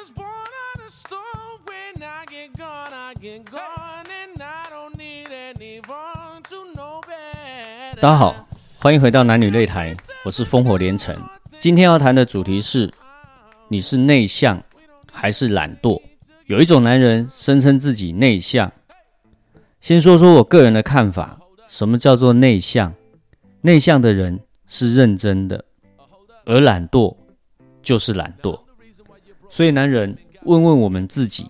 was born on a stone. When I get gone, I get gone. And I don't need anyone to know better. 大家好，欢迎回到男女擂台，我是烽火连城。今天要谈的主题是：你是内向还是懒惰？有一种男人声称自己内向。先说说我个人的看法，什么叫做内向？内向的人是认真的，而懒惰就是懒惰。所以，男人问问我们自己：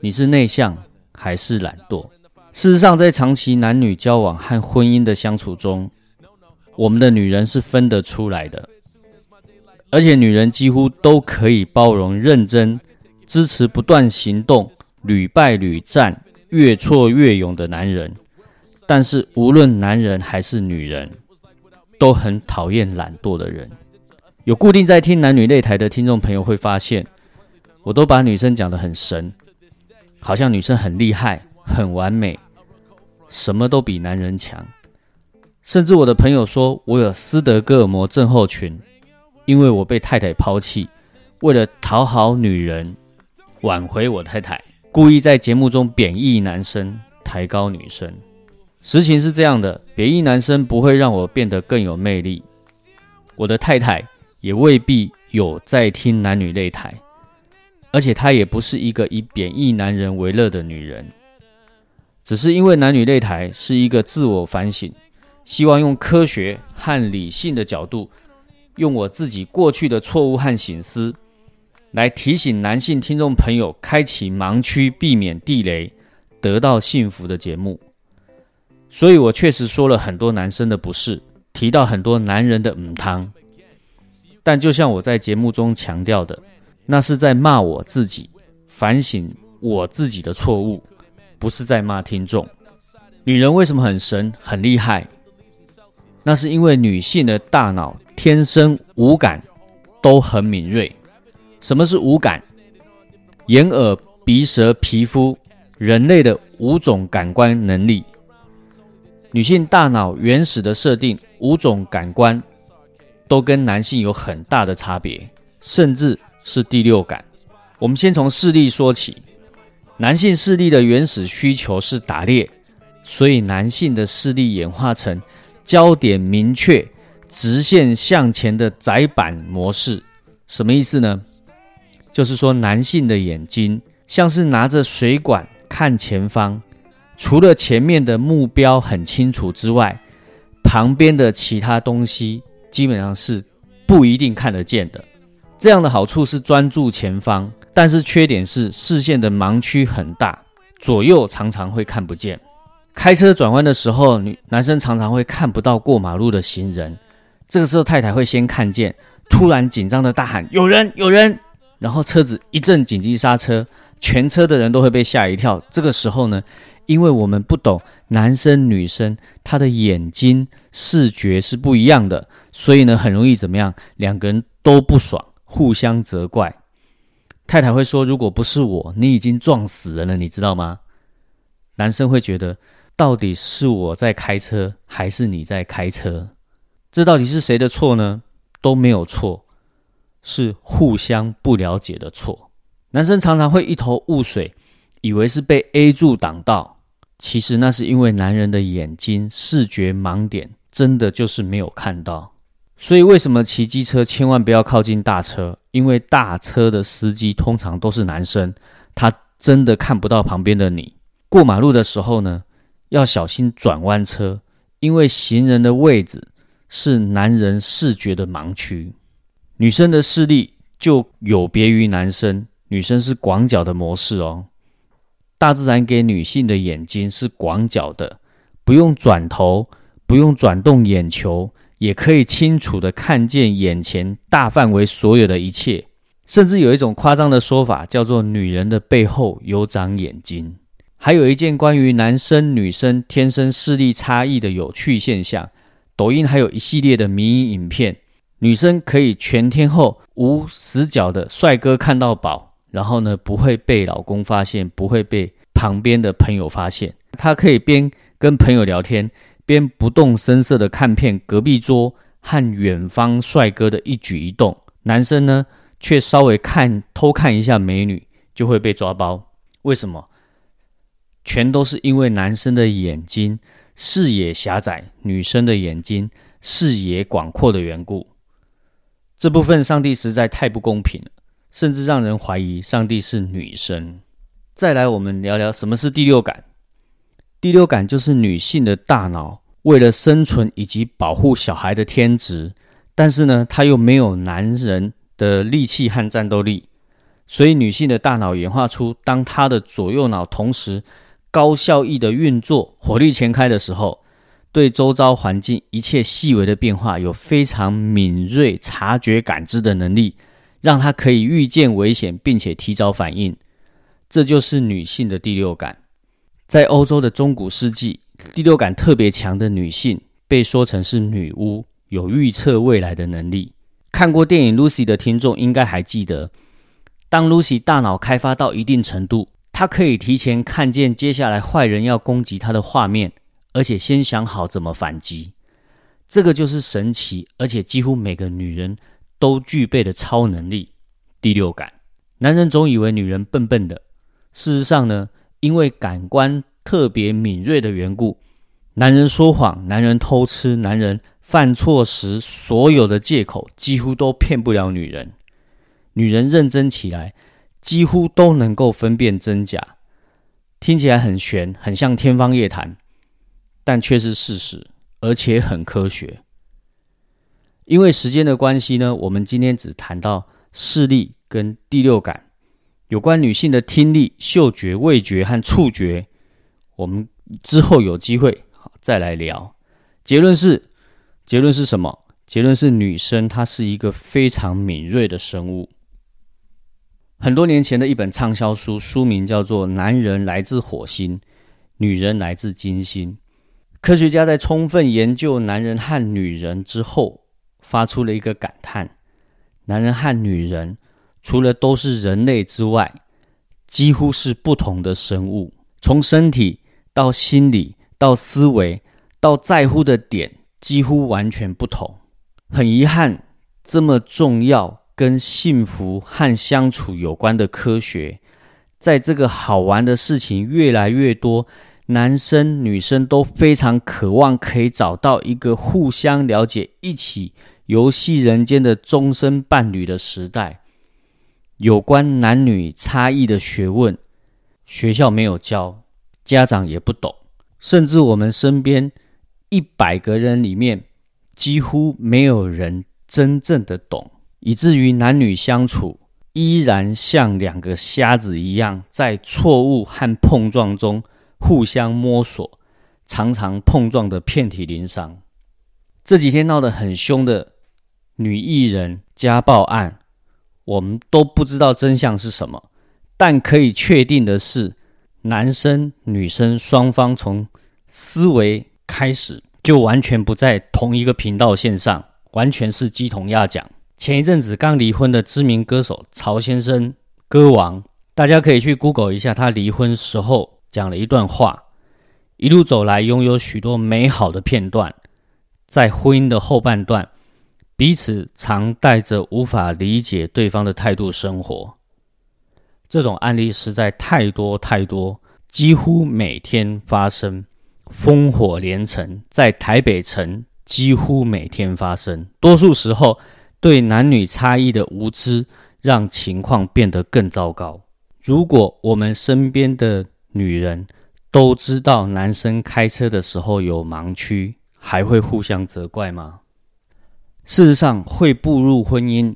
你是内向还是懒惰？事实上，在长期男女交往和婚姻的相处中，我们的女人是分得出来的，而且女人几乎都可以包容、认真、支持、不断行动、屡败屡战、越挫越勇的男人。但是，无论男人还是女人，都很讨厌懒惰的人。有固定在听男女擂台的听众朋友会发现，我都把女生讲得很神，好像女生很厉害、很完美，什么都比男人强。甚至我的朋友说我有斯德哥尔摩症候群，因为我被太太抛弃，为了讨好女人、挽回我太太，故意在节目中贬义男生、抬高女生。实情是这样的，贬义男生不会让我变得更有魅力，我的太太也未必有在听男女擂台，而且她也不是一个以贬义男人为乐的女人，只是因为男女擂台是一个自我反省，希望用科学和理性的角度，用我自己过去的错误和醒思，来提醒男性听众朋友开启盲区，避免地雷，得到幸福的节目。所以我确实说了很多男生的不是，提到很多男人的母汤，但就像我在节目中强调的，那是在骂我自己，反省我自己的错误，不是在骂听众。女人为什么很神、很厉害？那是因为女性的大脑天生五感都很敏锐。什么是五感？眼、耳、鼻、舌、皮肤，人类的五种感官能力。女性大脑原始的设定，五种感官都跟男性有很大的差别，甚至是第六感。我们先从视力说起，男性视力的原始需求是打猎，所以男性的视力演化成焦点明确、直线向前的窄板模式。什么意思呢？就是说，男性的眼睛像是拿着水管看前方。除了前面的目标很清楚之外，旁边的其他东西基本上是不一定看得见的。这样的好处是专注前方，但是缺点是视线的盲区很大，左右常常会看不见。开车转弯的时候，女男生常常会看不到过马路的行人，这个时候太太会先看见，突然紧张的大喊：“有人，有人！”然后车子一阵紧急刹车，全车的人都会被吓一跳。这个时候呢？因为我们不懂男生女生他的眼睛视觉是不一样的，所以呢很容易怎么样？两个人都不爽，互相责怪。太太会说：“如果不是我，你已经撞死人了，你知道吗？”男生会觉得：“到底是我在开车，还是你在开车？这到底是谁的错呢？都没有错，是互相不了解的错。”男生常常会一头雾水。以为是被 A 柱挡到，其实那是因为男人的眼睛视觉盲点真的就是没有看到。所以为什么骑机车千万不要靠近大车？因为大车的司机通常都是男生，他真的看不到旁边的你。过马路的时候呢，要小心转弯车，因为行人的位置是男人视觉的盲区。女生的视力就有别于男生，女生是广角的模式哦。大自然给女性的眼睛是广角的，不用转头，不用转动眼球，也可以清楚的看见眼前大范围所有的一切。甚至有一种夸张的说法，叫做“女人的背后有长眼睛”。还有一件关于男生女生天生视力差异的有趣现象，抖音还有一系列的迷影影片，女生可以全天候无死角的帅哥看到饱。然后呢，不会被老公发现，不会被旁边的朋友发现。她可以边跟朋友聊天，边不动声色的看片隔壁桌和远方帅哥的一举一动。男生呢，却稍微看偷看一下美女就会被抓包。为什么？全都是因为男生的眼睛视野狭窄，女生的眼睛视野广阔的缘故。这部分上帝实在太不公平了，甚至让人怀疑上帝是女生。再来，我们聊聊什么是第六感。第六感就是女性的大脑为了生存以及保护小孩的天职，但是呢，她又没有男人的力气和战斗力，所以女性的大脑演化出，当她的左右脑同时高效益的运作，火力全开的时候。对周遭环境一切细微的变化有非常敏锐察觉感知的能力，让她可以预见危险，并且提早反应。这就是女性的第六感。在欧洲的中古世纪，第六感特别强的女性被说成是女巫，有预测未来的能力。看过电影《Lucy》的听众应该还记得，当 Lucy 大脑开发到一定程度，她可以提前看见接下来坏人要攻击她的画面。而且先想好怎么反击，这个就是神奇，而且几乎每个女人都具备的超能力——第六感。男人总以为女人笨笨的，事实上呢，因为感官特别敏锐的缘故，男人说谎、男人偷吃、男人犯错时，所有的借口几乎都骗不了女人。女人认真起来，几乎都能够分辨真假。听起来很玄，很像天方夜谭。但却是事实，而且很科学。因为时间的关系呢，我们今天只谈到视力跟第六感，有关女性的听力、嗅觉、味觉和触觉，我们之后有机会再来聊。结论是，结论是什么？结论是女生她是一个非常敏锐的生物。很多年前的一本畅销书，书名叫做《男人来自火星，女人来自金星》。科学家在充分研究男人和女人之后，发出了一个感叹：男人和女人除了都是人类之外，几乎是不同的生物。从身体到心理到思维到在乎的点，几乎完全不同。很遗憾，这么重要跟幸福和相处有关的科学，在这个好玩的事情越来越多。男生女生都非常渴望可以找到一个互相了解、一起游戏人间的终身伴侣的时代。有关男女差异的学问，学校没有教，家长也不懂，甚至我们身边一百个人里面，几乎没有人真正的懂，以至于男女相处依然像两个瞎子一样，在错误和碰撞中。互相摸索，常常碰撞的遍体鳞伤。这几天闹得很凶的女艺人家暴案，我们都不知道真相是什么。但可以确定的是，男生女生双方从思维开始就完全不在同一个频道线上，完全是鸡同鸭讲。前一阵子刚离婚的知名歌手曹先生，歌王，大家可以去 Google 一下他离婚时候。讲了一段话，一路走来拥有许多美好的片段，在婚姻的后半段，彼此常带着无法理解对方的态度生活。这种案例实在太多太多，几乎每天发生，烽火连城，在台北城几乎每天发生。多数时候，对男女差异的无知，让情况变得更糟糕。如果我们身边的，女人都知道男生开车的时候有盲区，还会互相责怪吗？事实上，会步入婚姻，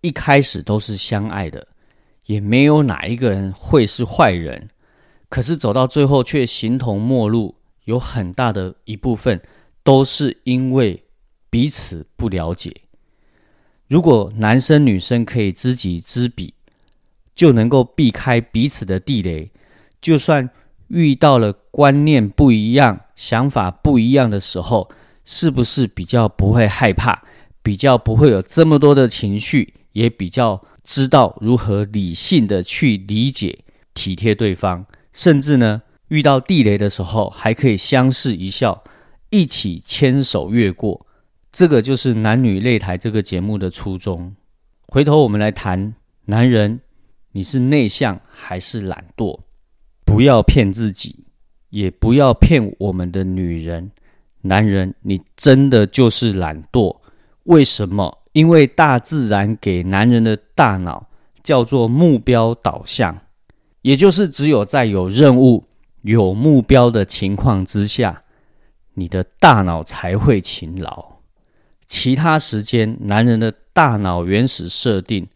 一开始都是相爱的，也没有哪一个人会是坏人。可是走到最后却形同陌路，有很大的一部分都是因为彼此不了解。如果男生女生可以知己知彼，就能够避开彼此的地雷。就算遇到了观念不一样、想法不一样的时候，是不是比较不会害怕，比较不会有这么多的情绪，也比较知道如何理性的去理解、体贴对方，甚至呢，遇到地雷的时候，还可以相视一笑，一起牵手越过。这个就是男女擂台这个节目的初衷。回头我们来谈男人，你是内向还是懒惰？不要骗自己，也不要骗我们的女人。男人，你真的就是懒惰？为什么？因为大自然给男人的大脑叫做目标导向，也就是只有在有任务、有目标的情况之下，你的大脑才会勤劳。其他时间，男人的大脑原始设定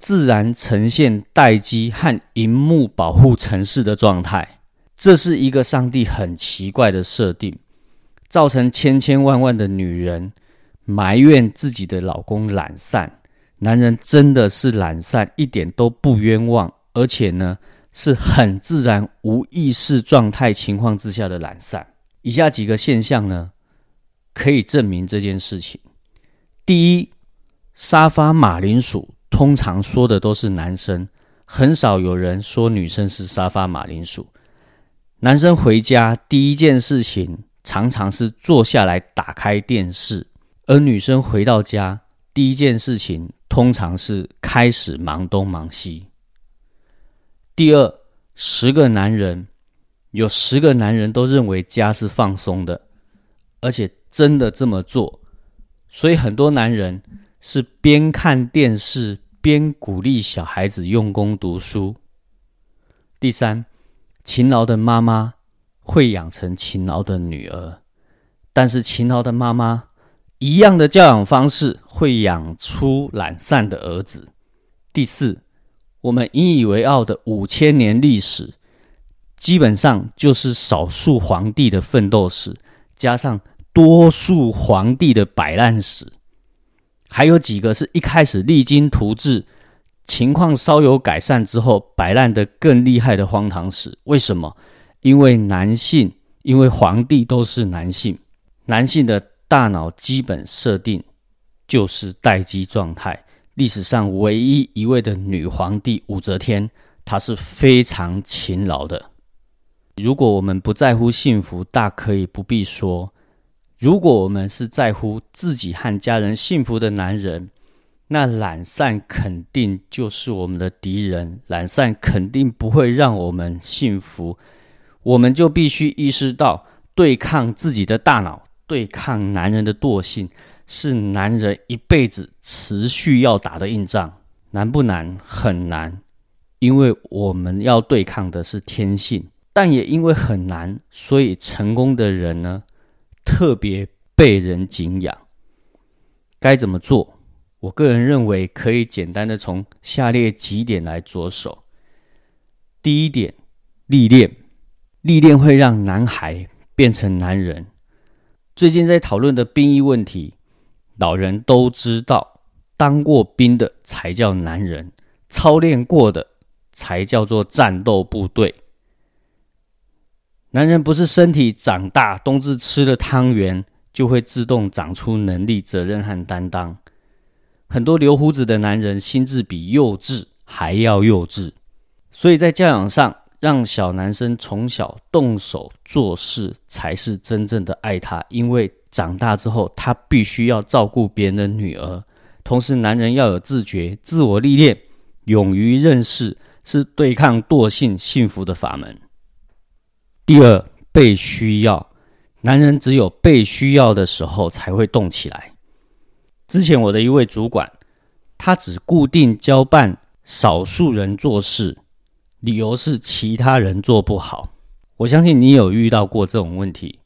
自然呈现待机和荧幕保护城市的状态。这是一个上帝很奇怪的设定，造成千千万万的女人埋怨自己的老公懒散。男人真的是懒散，一点都不冤枉，而且呢是很自然、无意识状态情况之下的懒散。以下几个现象呢？可以证明这件事情。第一，沙发马铃薯通常说的都是男生，很少有人说女生是沙发马铃薯。男生回家第一件事情常常是坐下来打开电视，而女生回到家第一件事情通常是开始忙东忙西。第二，十个男人有十个男人都认为家是放松的，而且。真的这么做，所以很多男人是边看电视边鼓励小孩子用功读书。第三，勤劳的妈妈会养成勤劳的女儿，但是勤劳的妈妈一样的教养方式会养出懒散的儿子。第四，我们引以为傲的五千年历史，基本上就是少数皇帝的奋斗史，加上。多数皇帝的摆烂史，还有几个是一开始励精图治，情况稍有改善之后摆烂的更厉害的荒唐史。为什么？因为男性，因为皇帝都是男性，男性的大脑基本设定就是待机状态。历史上唯一一位的女皇帝武则天，她是非常勤劳的。如果我们不在乎幸福，大可以不必说。如果我们是在乎自己和家人幸福的男人，那懒散肯定就是我们的敌人。懒散肯定不会让我们幸福，我们就必须意识到，对抗自己的大脑，对抗男人的惰性，是男人一辈子持续要打的硬仗。难不难？很难，因为我们要对抗的是天性，但也因为很难，所以成功的人呢？特别被人敬仰，该怎么做？我个人认为可以简单的从下列几点来着手。第一点，历练，历练会让男孩变成男人。最近在讨论的兵役问题，老人都知道，当过兵的才叫男人，操练过的才叫做战斗部队。男人不是身体长大，冬至吃了汤圆就会自动长出能力、责任和担当。很多留胡子的男人心智比幼稚还要幼稚，所以在教养上，让小男生从小动手做事才是真正的爱他。因为长大之后，他必须要照顾别人的女儿。同时，男人要有自觉、自我历练、勇于认识，是对抗惰性幸福的法门。第二，被需要，男人只有被需要的时候才会动起来。之前我的一位主管，他只固定交办少数人做事，理由是其他人做不好。我相信你有遇到过这种问题，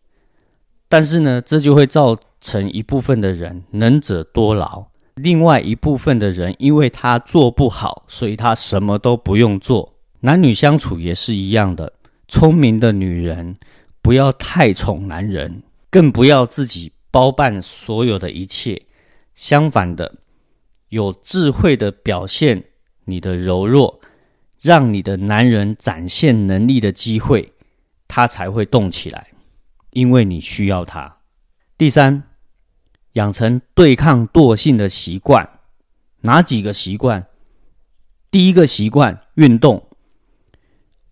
但是呢，这就会造成一部分的人能者多劳，另外一部分的人因为他做不好，所以他什么都不用做。男女相处也是一样的。聪明的女人不要太宠男人，更不要自己包办所有的一切。相反的，有智慧的表现你的柔弱，让你的男人展现能力的机会，他才会动起来，因为你需要他。第三，养成对抗惰性的习惯。哪几个习惯？第一个习惯，运动。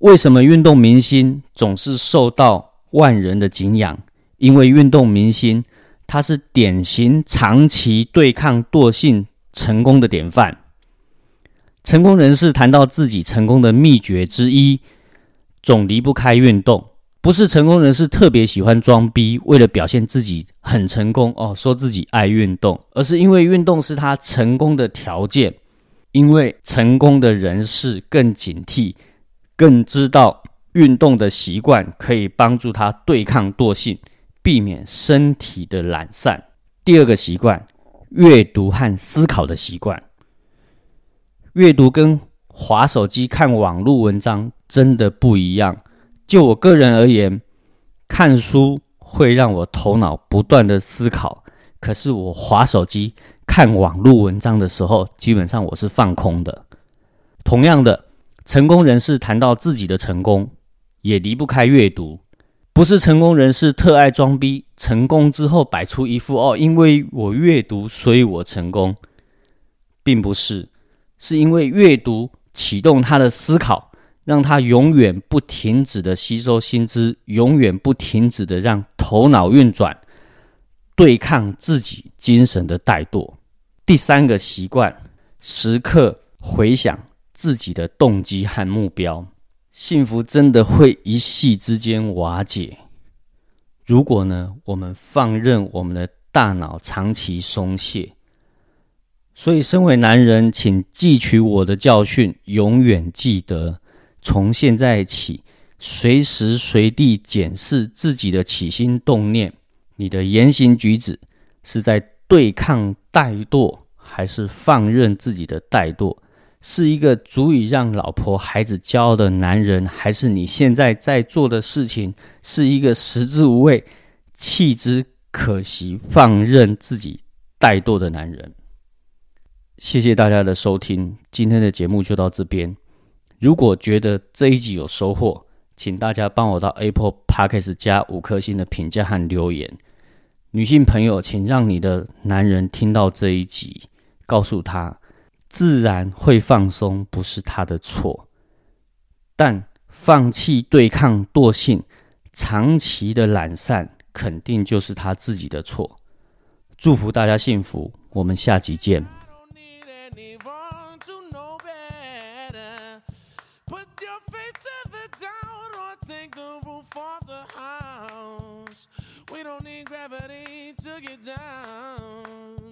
为什么运动明星总是受到万人的敬仰？因为运动明星他是典型长期对抗惰性成功的典范。成功人士谈到自己成功的秘诀之一，总离不开运动。不是成功人士特别喜欢装逼，为了表现自己很成功哦，说自己爱运动，而是因为运动是他成功的条件。因为成功的人士更警惕，更知道运动的习惯可以帮助他对抗惰性，避免身体的懒散。第二个习惯，阅读和思考的习惯。阅读跟划手机看网络文章真的不一样。就我个人而言，看书会让我头脑不断的思考，可是我划手机看网络文章的时候，基本上我是放空的。同样的，成功人士谈到自己的成功，也离不开阅读。不是成功人士特爱装逼，成功之后摆出一副哦，因为我阅读，所以我成功，并不是，是因为阅读启动他的思考。让他永远不停止的吸收新知，永远不停止的让头脑运转，对抗自己精神的怠惰。第三个习惯，时刻回想自己的动机和目标。幸福真的会一夕之间瓦解。如果呢，我们放任我们的大脑长期松懈。所以，身为男人，请汲取我的教训，永远记得。从现在起，随时随地检视自己的起心动念，你的言行举止是在对抗怠惰，还是放任自己的怠惰？是一个足以让老婆孩子骄傲的男人，还是你现在在做的事情是一个食之无味、弃之可惜、放任自己怠惰的男人？谢谢大家的收听，今天的节目就到这边。如果觉得这一集有收获，请大家帮我到 Apple Podcast 加五颗星的评价和留言。女性朋友，请让你的男人听到这一集，告诉他，自然会放松，不是他的错。但放弃对抗惰性，长期的懒散，肯定就是他自己的错。祝福大家幸福，我们下集见。We don't need gravity to get down.